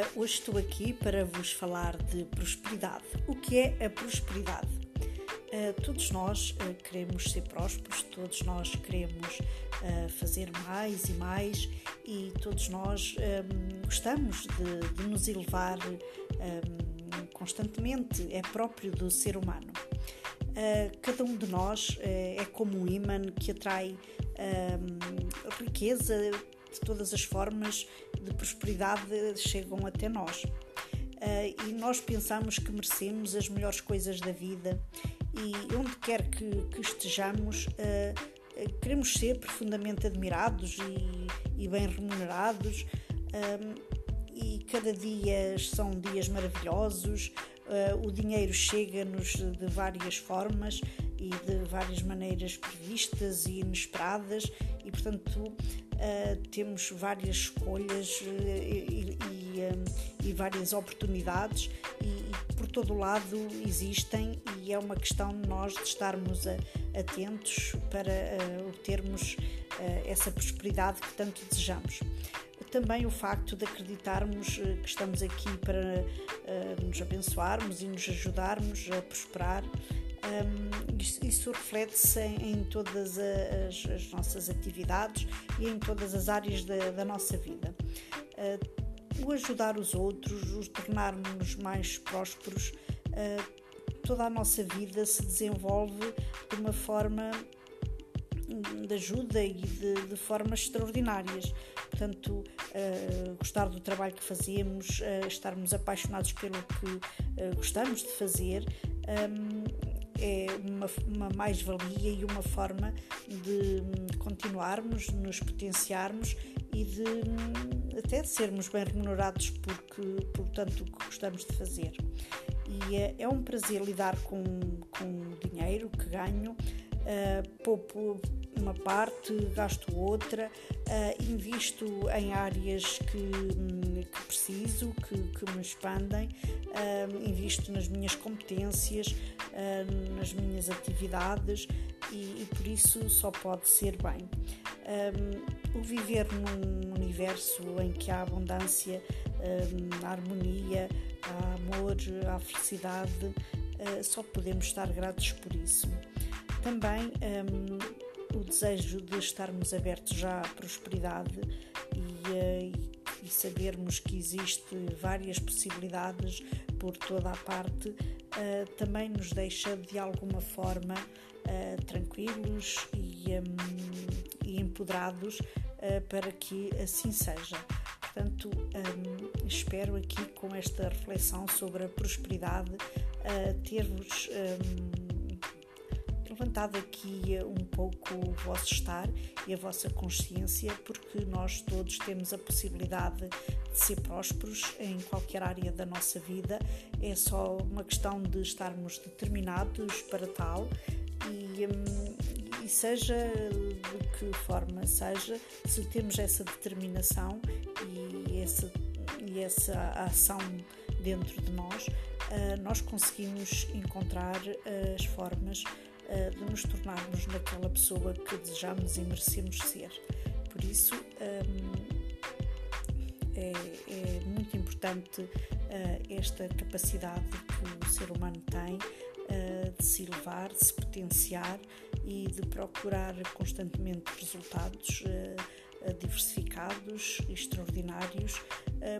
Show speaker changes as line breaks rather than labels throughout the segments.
Uh, hoje estou aqui para vos falar de prosperidade. O que é a prosperidade? Uh, todos nós uh, queremos ser prósperos, todos nós queremos fazer mais e mais e todos nós um, gostamos de, de, nos elevar um, constantemente, é próprio do ser humano. cada um de nós é como um imã que atrai riqueza de todas as formas de prosperidade chegam até nós. Uh, e nós pensamos que merecemos as melhores coisas da vida e onde quer que, que estejamos, uh, queremos ser profundamente admirados e, e bem remunerados. e cada dia são dias maravilhosos, uh, o dinheiro chega-nos de várias formas e de várias maneiras previstas e inesperadas, e portanto uh, temos várias escolhas uh, e, e, um, e, várias oportunidades, e, e, por todo lado existem, e é uma questão de nós de estarmos a, atentos para obtermos essa prosperidade que tanto desejamos também o facto de acreditarmos eh, que estamos aqui para uh, nos abençoarmos e nos ajudarmos a prosperar. Um, isso reflete-se em, em, todas as, as, nossas atividades e em todas as áreas da, da nossa vida. Uh, o ajudar os outros, os tornarmos mais prósperos, uh, toda a nossa vida se desenvolve de uma forma de ajuda e de, de formas extraordinárias. Portanto, uh, gostar do trabalho que fazemos, uh, estarmos apaixonados pelo que uh, gostamos de fazer, um, é uma, uma mais-valia e uma forma de continuarmos, de nos potenciarmos e de até de sermos bem remunerados porque, por tanto que gostamos de fazer. E é, é um prazer lidar com, com o dinheiro que ganho, uh, poupo uma parte, gasto outra, uh, invisto em áreas que, hum, que preciso, que, que, me expandem, uh, invisto nas minhas competências, uh, nas minhas atividades e, e, por isso só pode ser bem. Um, o viver num universo em que há abundância, um, há harmonia, há amor, há felicidade, só podemos estar gratos por isso. Também um, o desejo de estarmos abertos já à prosperidade e, eh, e sabermos que existe várias possibilidades por toda a parte, uh, também nos deixa de alguma forma uh, tranquilos e, um, e empoderados uh, para que assim seja. Portanto, um, espero aqui com esta reflexão sobre a prosperidade ter-vos um, levantado aqui um pouco o vosso estar e a vossa consciência, porque nós todos temos a possibilidade de ser prósperos em qualquer área da nossa vida, é só uma questão de estarmos determinados para tal e, hum, e seja de que forma seja, se temos essa determinação e essa, e essa ação dentro de nós, ah, nós conseguimos encontrar as formas uh, de nos tornarmos naquela pessoa que desejamos e merecemos ser. Por isso, um, é, é, muito importante uh, esta capacidade que o ser humano tem uh, de se elevar, de se potenciar e de procurar constantemente resultados diversificados extraordinários,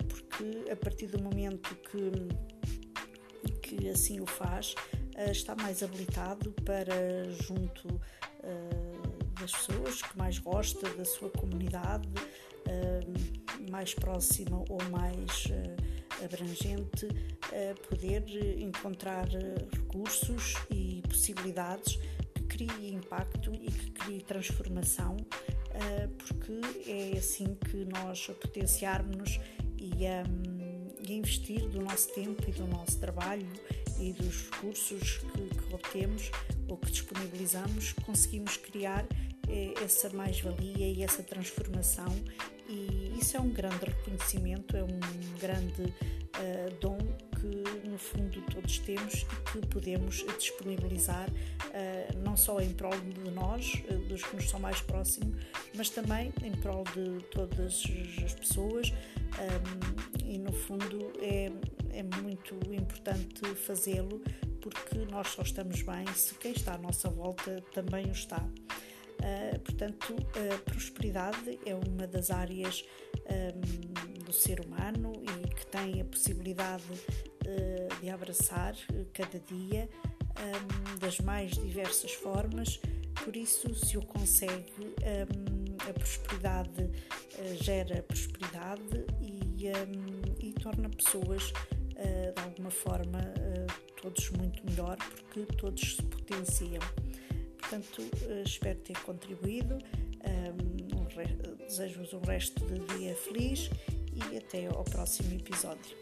porque a partir do momento que, que assim o faz, está mais habilitado para, junto uh, das pessoas que mais gosta, da sua comunidade, uh, mais próxima ou mais abrangente, poder encontrar recursos e possibilidades que criem impacto e que criem transformação, porque é assim que nós potenciarmos e, um, e investir do nosso tempo e do nosso trabalho e dos recursos que, que obtemos ou que disponibilizamos, conseguimos criar eh, essa mais-valia e essa transformação, e isso é um grande reconhecimento, é um grande uh, dom que fundo todos temos e que podemos disponibilizar não só em prol de nós, dos que nos são mais próximos, mas também em prol de todas as pessoas e no fundo é, é muito importante fazê-lo porque nós só estamos bem se quem está à nossa volta também o está. Uh, portanto, a prosperidade é uma das áreas um, do ser humano e que tem a possibilidade uh, de abraçar cada dia um, das mais diversas formas. Por isso, se o consegue, um, a prosperidade uh, gera prosperidade e, e torna pessoas de alguma forma todos muito melhor porque todos se potenciam. Portanto, espero ter contribuído. Um, desejo-vos um resto de dia feliz e até ao próximo episódio.